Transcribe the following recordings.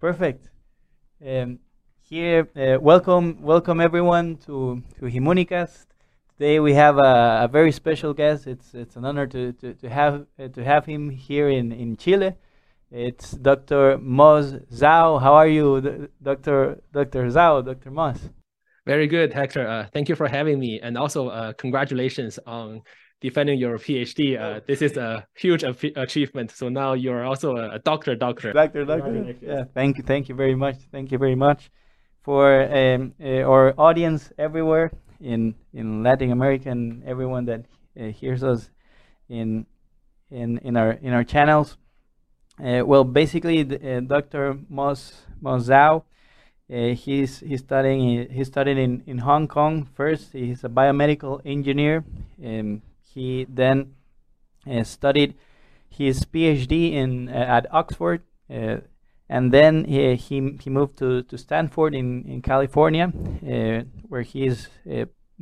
Perfect. Um, here, uh, welcome, welcome everyone to to Himunicast. Today we have a, a, very special guest. It's it's an honor to to, to have uh, to have him here in in Chile. It's Dr. Moss Zhao. How are you, Dr. Dr. Zhao, Dr. Moss? Very good, Hector. Uh, thank you for having me, and also uh, congratulations on defending your PhD. Uh, this is a huge achievement. So now you're also a, a doctor, doctor. Doctor, doctor. Yeah, thank you, thank you very much. Thank you very much for um, uh, our audience everywhere in in Latin America and everyone that uh, hears us in in in our in our channels. Uh, well, basically, the, uh, Dr. Moss Mozao. Uh, he's he's studying he studied in, in Hong Kong first. He's a biomedical engineer. Um, he then uh, studied his PhD in uh, at Oxford, uh, and then he, he he moved to, to Stanford in in California, where he is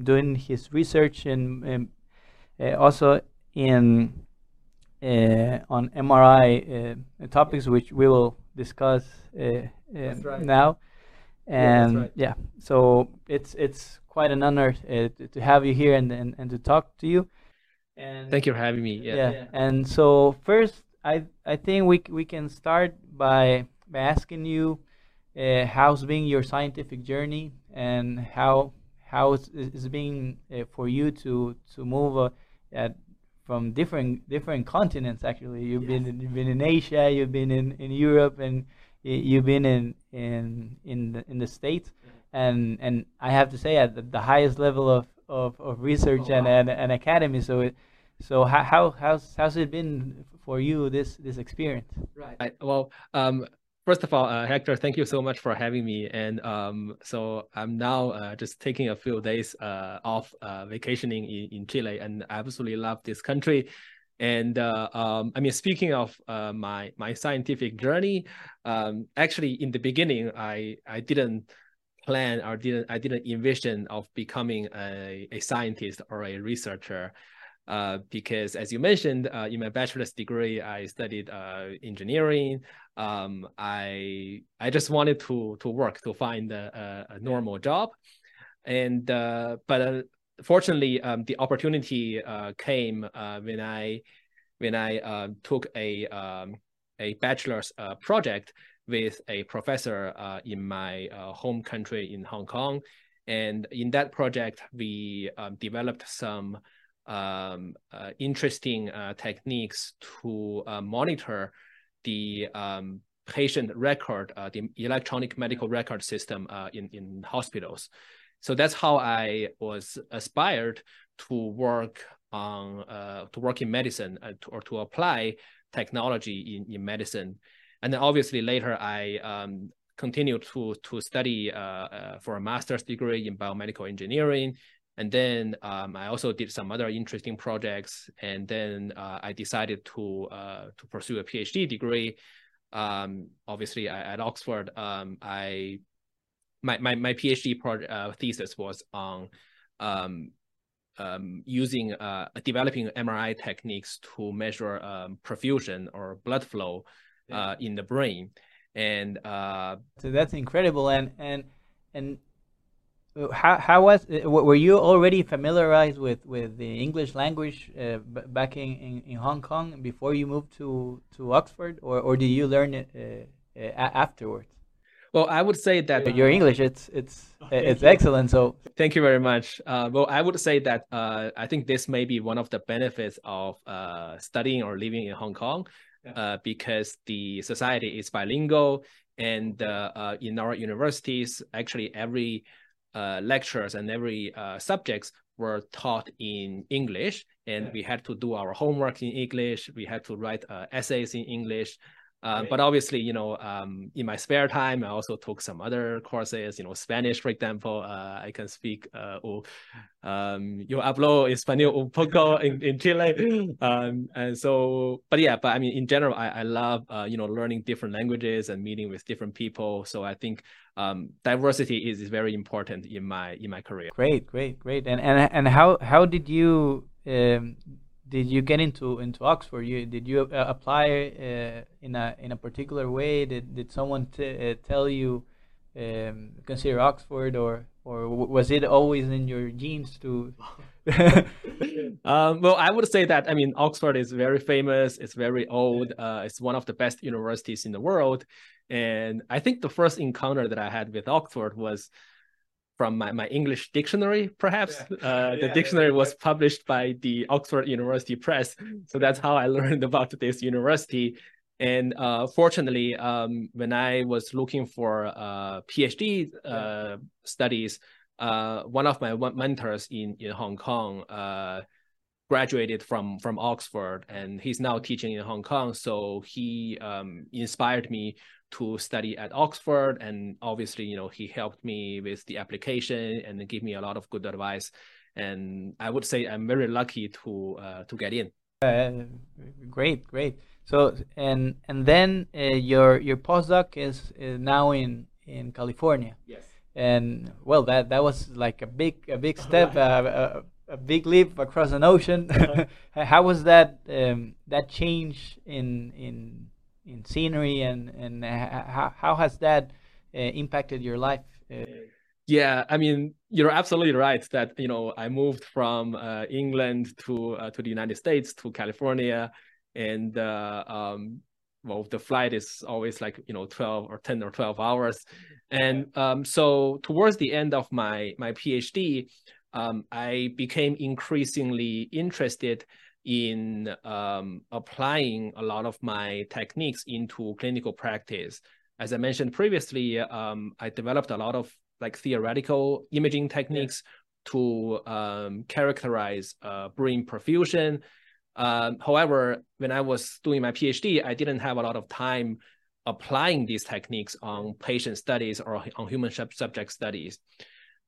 doing his research and also in uh, on MRI uh, topics, which we will discuss uh, right. now. And yeah, right. yeah, so it's it's quite an honor to have you here and, and, and to talk to you. And thank you for having me. Yeah. yeah. yeah. And so first, I I think we we can start by by asking you uh, how's been your scientific journey and how how it's, it's been uh, for you to to move uh, at, from different different continents. Actually, you've yes. been in, you've been in Asia, you've been in, in Europe, and you've been in in in the, in the states. And and I have to say at the, the highest level of of, of research oh, and, wow. and, and academy. So it, so how, how how's how's it been for you this this experience? Right. Well, um, first of all, uh, Hector, thank you so much for having me. And um, so I'm now uh, just taking a few days uh, off uh, vacationing in, in Chile, and I absolutely love this country. And uh, um, I mean, speaking of uh, my my scientific journey, um, actually in the beginning, I I didn't plan or didn't I didn't envision of becoming a, a scientist or a researcher. Uh, because as you mentioned, uh, in my bachelor's degree, I studied uh, engineering. Um, I I just wanted to to work to find a, a normal job, and uh, but uh, fortunately, um, the opportunity uh, came when I when I took a um, a bachelor's project with a professor in my home country in Hong Kong, and in that project we um, developed some um, uh, interesting uh, techniques to uh, monitor the um, patient record, uh, the electronic medical record system uh, in, in hospitals. So that's how I was aspired to work on uh, to work in medicine to, or to apply technology in, in medicine. And then obviously later I um, continued to to study for a master's degree in biomedical engineering and then um, I also did some other interesting projects. And then uh, I decided to uh, to pursue a PhD degree. Um, obviously, I, at Oxford, um, I my my, my PhD project uh, thesis was on um, um, using uh, developing MRI techniques to measure um, perfusion or blood flow yeah. Uh, in the brain. And uh, so that's incredible. And and and how how was uh, were you already familiarized with with the English language uh, back in, in, in, Hong Kong before you moved to to Oxford, or or did you learn it uh, uh afterwards? Well, I would say that your English it's it's oh, it's you. excellent. So thank you very much. Uh, well, I would say that uh, I think this may be one of the benefits of studying or living in Hong Kong, yeah. because the society is bilingual, and in our universities, actually every uh, lectures and every uh, subjects were taught in English, and yeah. we had to do our homework in English. We had to write uh, essays in English. Uh, but obviously, you know, um, in my spare time, I also took some other courses. You know, Spanish, for example. Uh, I can speak. Uh, o, um, yo hablo español un poco in, in Chile. Um, and so, but yeah, but I mean, in general, I, I love uh, you know learning different languages and meeting with different people. So I think um, diversity is, is very important in my in my career. Great, great, great. And and and how how did you um, did you get into into Oxford? You did you uh, apply uh, in a in a particular way? Did did someone uh, tell you um, consider Oxford, or or was it always in your genes to? um, well, I would say that I mean Oxford is very famous. It's very old. Uh, it's one of the best universities in the world, and I think the first encounter that I had with Oxford was from my, my English dictionary, perhaps. Yeah. Uh, the yeah, dictionary yeah, was published by the Oxford University Press. So that's how I learned about this university. And uh, fortunately, um, when I was looking for uh, PhD uh, studies, uh, one of my mentors in, in Hong Kong uh, graduated from, from Oxford, and he's now teaching in Hong Kong. So he um, inspired me to study at Oxford. And obviously, you know, he helped me with the application and gave me a lot of good advice. And I would say I'm very lucky to uh, to get in. Uh, great, great. So and and then uh, your your postdoc is, is now in in California. Yes. And well, that that was like a big a big step, uh, a, big leap across an ocean. -huh. How was that um, that change in in in scenery and and how how has that uh, impacted your life? Uh, yeah, I mean, you're absolutely right that you know I moved from uh, England to uh, to the United States to California, and uh, um, well, the flight is always like you know twelve or ten or twelve hours, and um, so towards the end of my my PhD, um, I became increasingly interested in um, applying a lot of my techniques into clinical practice. As I mentioned previously, um, I developed a lot of like theoretical imaging techniques yeah. to um, characterize uh, brain perfusion. Um, however, when I was doing my PhD, I didn't have a lot of time applying these techniques on patient studies or on human subject studies.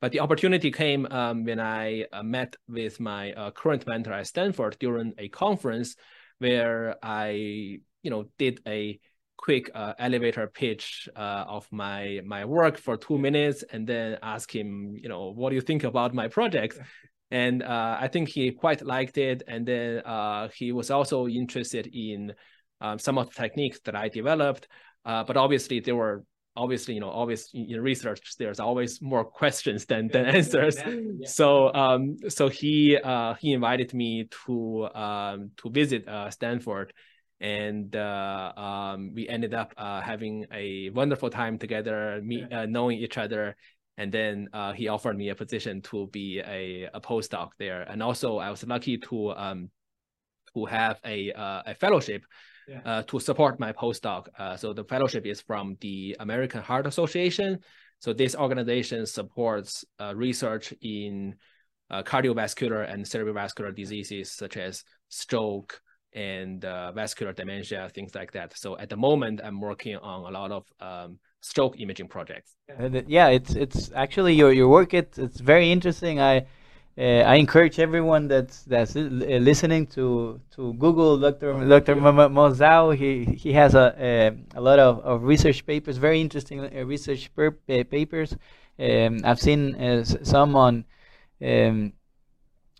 But the opportunity came um, when I uh, met with my uh, current mentor at Stanford during a conference where I, you know, did a quick uh, elevator pitch uh, of my my work for two minutes, and then ask him, you know, what do you think about my project? And uh, I think he quite liked it, and then uh, he was also interested in um, some of the techniques that I developed. but obviously, there were obviously you know always in research there's always more questions than than answers. yeah. so um so he uh he invited me to um to visit uh stanford. And uh, um, we ended up uh, having a wonderful time together, meet, uh, knowing each other, and then uh, he offered me a position to be a, a postdoc there. And also, I was lucky to um, to have a uh, a fellowship yeah. uh, to support my postdoc. Uh, so the fellowship is from the American Heart Association. So this organization supports uh, research in uh, cardiovascular and cerebrovascular diseases such as stroke and uh, vascular dementia, things like that. So at the moment, I'm working on a lot of um, stroke imaging projects. Yeah, it's it's actually your your work. It's it's very interesting. I uh, I encourage everyone that's that's listening to to Google Dr. Dr. Mo Zhao. He he has a a, a lot of, of research papers, very interesting uh, research per, uh, papers. Um, I've seen uh, some on um,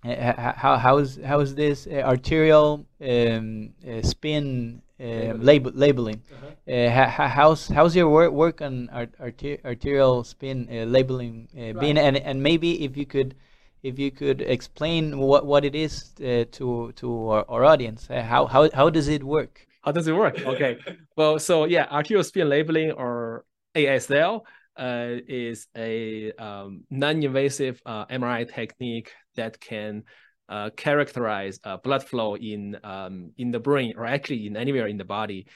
how how's how's this arterial um, spin um, label, labeling. Uh-huh. Uh, how's how's your work work on arter arterial spin uh, labeling uh, right. being and and maybe if you could if you could explain what, what it is uh, to to our, our audience. Uh, how, how how does it work? How does it work? Okay. well, so yeah, arterial spin labeling or ASL uh, is a um, non-invasive uh, MRI technique that can uh, characterize uh, blood flow in um, in the brain or actually in anywhere in the body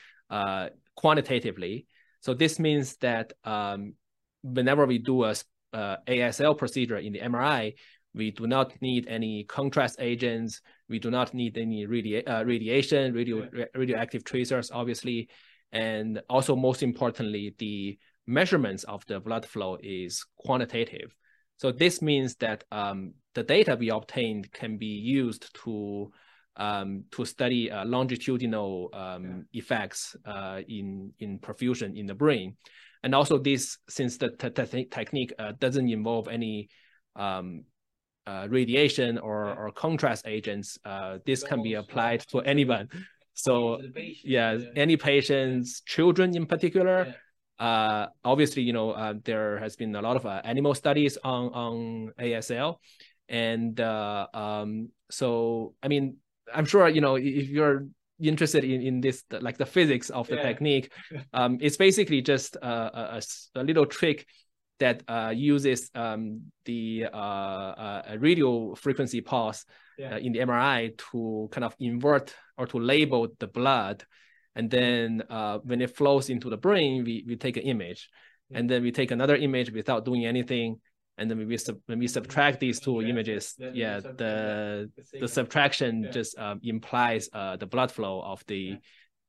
quantitatively. So this means that um, whenever we do a ASL procedure in the MRI, we do not need any contrast agents. We do not need any uh, radiation, radio yeah. radioactive tracers, obviously. And also, most importantly, the measurements of the blood flow is quantitative. So this means that um, the data we obtained can be used to um, to study uh, longitudinal um, yeah. effects uh, in in perfusion in the brain, and also this since the technique uh, doesn't involve any um, uh, radiation or, or contrast agents, uh, this can be applied to anyone. So yeah, any patients, children in particular, uh, obviously, you know, uh, there has been a lot of uh, animal studies on on ASL, and uh, um, so I mean, I'm sure you know if you're interested in in this like the physics of the yeah. technique, um, it's basically just a, a, a little trick that uh, uses um, the uh, uh, radio frequency pulse yeah. Uh, in the MRI to kind of invert or to label the blood. And then uh, when it flows into the brain, we, we take an image. Yeah. And then we take another image without doing anything. And then when we, sub- when we subtract these two images, yeah, the the subtraction just um, implies uh, the blood flow of the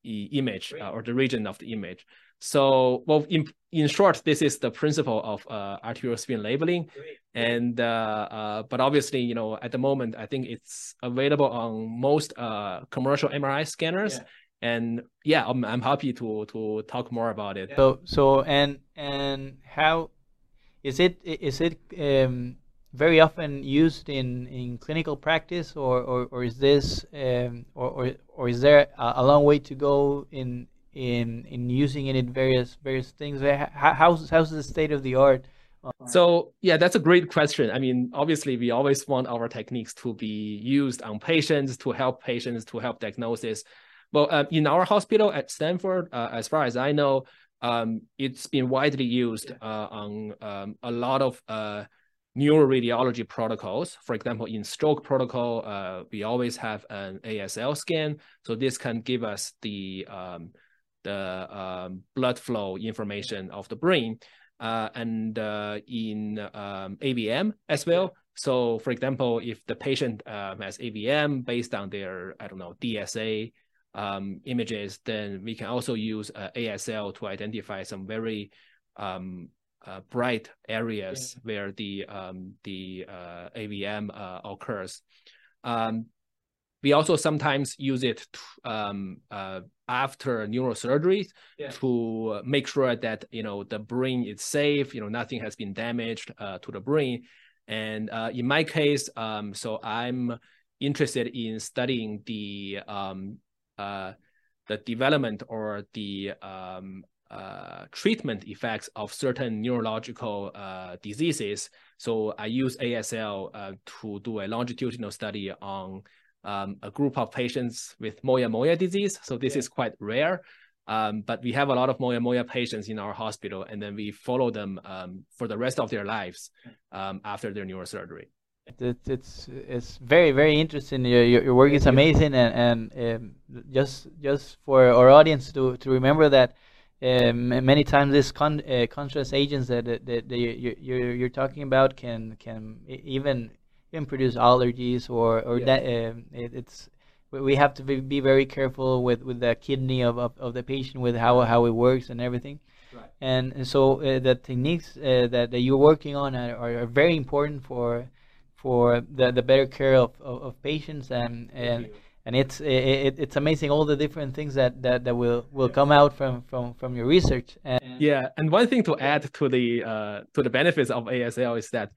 image uh, or the region of the image. So, well, in, in short, this is the principle of uh, arterial spin labeling. And, uh, uh, but obviously, you know, at the moment, I think it's available on most uh, commercial MRI scanners. Yeah. And yeah, I'm, I'm happy to, to talk more about it. So, so, and, and how is it, is it, um, very often used in, in clinical practice or, or, or is this um, or, or, or is there a, a long way to go in in in using it in various various things? How's how's the state of the art? So yeah, that's a great question. I mean, obviously, we always want our techniques to be used on patients to help patients to help diagnosis. Well, uh, in our hospital at Stanford, uh, as far as I know, um, it's been widely used uh, on um, a lot of uh, neuroradiology protocols. For example, in stroke protocol, uh, we always have an ASL scan. So this can give us the um, the um, blood flow information of the brain uh, and uh, in um, AVM as well. So, for example, if the patient um, has AVM based on their, I don't know, DSA um, images, then we can also use uh, ASL to identify some very um, uh, bright areas yeah. where the um, the uh, AVM uh, occurs. We also sometimes use it to, um, uh, after neurosurgery yeah. to make sure that you know the brain is safe. You know nothing has been damaged uh, to the brain. And uh, in my case, um, so I'm interested in studying the um, uh, the development or the um, uh, treatment effects of certain neurological uh, diseases. So I use ASL uh, to do a longitudinal study on um, a group of patients with moya moya disease. So this yeah. is quite rare. Um, but we have a lot of moya moya patients in our hospital, and then we follow them um, for the rest of their lives um, after their neurosurgery. It's it's it's very very interesting. Your your, work is amazing, and and um, just just for our audience to to remember that. Um, many times, these con uh, contrast agents that, that, that you, you're, you're talking about can can even can produce allergies or or yeah. that uh, it, it's we have to be, very careful with, with the kidney of, of, of the patient with how how it works and everything right. and, and so uh, the techniques uh, that, that you're working on are, are, very important for for the, the better care of, of, of patients and and and it's it, it's amazing all the different things that, that, that will, will come out from, from, from your research. And yeah, and one thing to add to the uh, to the benefits of ASL is that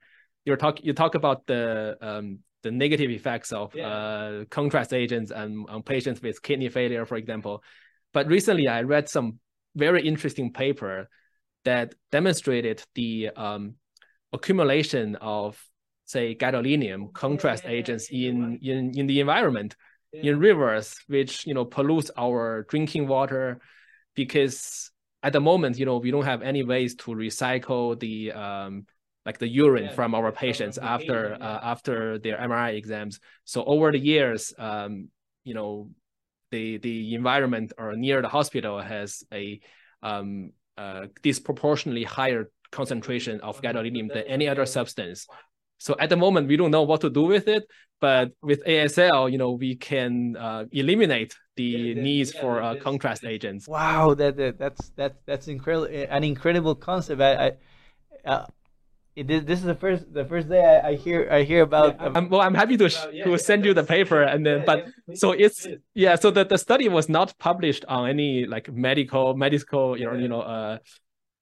you talk you talk about the um, the negative effects of yeah. uh, contrast agents and on patients with kidney failure, for example. But recently, I read some very interesting paper that demonstrated the um, accumulation of, say, gadolinium contrast yeah, yeah, agents in, in in the environment, in rivers, which you know pollutes our drinking water, because at the moment, you know, we don't have any ways to recycle the um, like the urine yeah, from our patients after uh, after their MRI exams. So over the years, um, you know, the the environment or near the hospital has a um, uh, disproportionately higher concentration of gadolinium than any other substance. So at the moment, we don't know what to do with it, but with ASL, you know, we can uh, eliminate the yeah, needs yeah, for uh, contrast agents. Wow, that, that that's that's that's incredible, an incredible concept. I, I uh, this is the first the first day I, I hear I hear about. Yeah, I'm, well, I'm happy to uh, yeah, to send you the paper and then, but so it's yeah. So the, the study was not published on any like medical medical you know you know uh,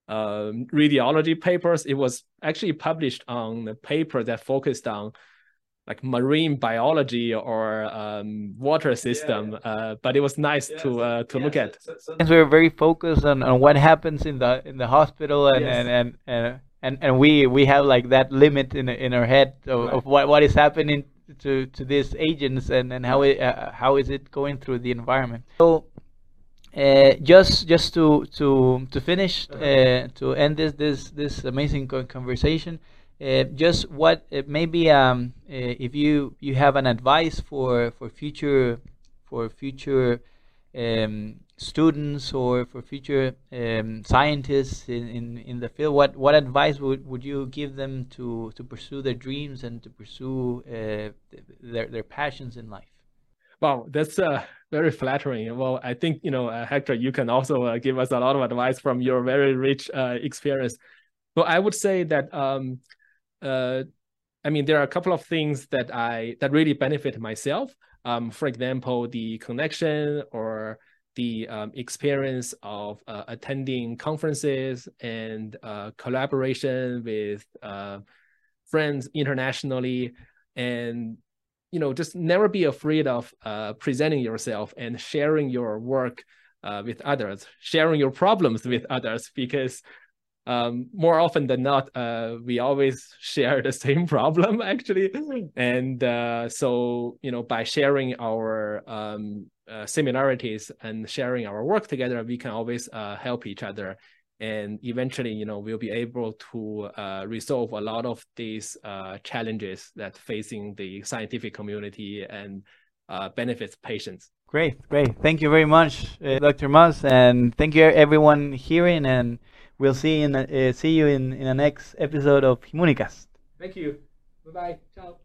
um, radiology papers. It was actually published on the paper that focused on like marine biology or um, water system, yeah, yeah. Uh, but it was nice yeah, to uh, to look at. So, so, so we were very focused on, on what happens in the in the hospital, and yes. and, and, and and and we we have like that limit in in our head of, right. of what what is happening to to these agents and and how it uh, how is it going through the environment. So. Uh, just just to to to finish uh, to end this this this amazing conversation uh, just what uh, maybe um, uh, if you you have an advice for for future for future um, students or for future um, scientists in, in, in the field what what advice would, would you give them to to pursue their dreams and to pursue uh, their their passions in life Wow, that's uh, very flattering. Well, I think you know, uh, Hector, you can also uh, give us a lot of advice from your very rich uh, experience. Well, I would say that um, uh, I mean, there are a couple of things that I that really benefit myself. Um, for example, the connection or the um, experience of uh, attending conferences and uh, collaboration with uh, friends internationally, and you know, just never be afraid of uh, presenting yourself and sharing your work uh, with others, sharing your problems with others, because um, more often than not, uh, we always share the same problem actually. And uh, so, you know, by sharing our um, uh, similarities and sharing our work together, we can always uh, help each other. And eventually, you know, we'll be able to uh, resolve a lot of these uh, challenges that facing the scientific community and benefits patients. Great, great. Thank you very much, Dr. Mas, and thank you everyone hearing and we'll see in uh, see you in in the next episode of Immunicast. Thank you. Bye bye. Ciao.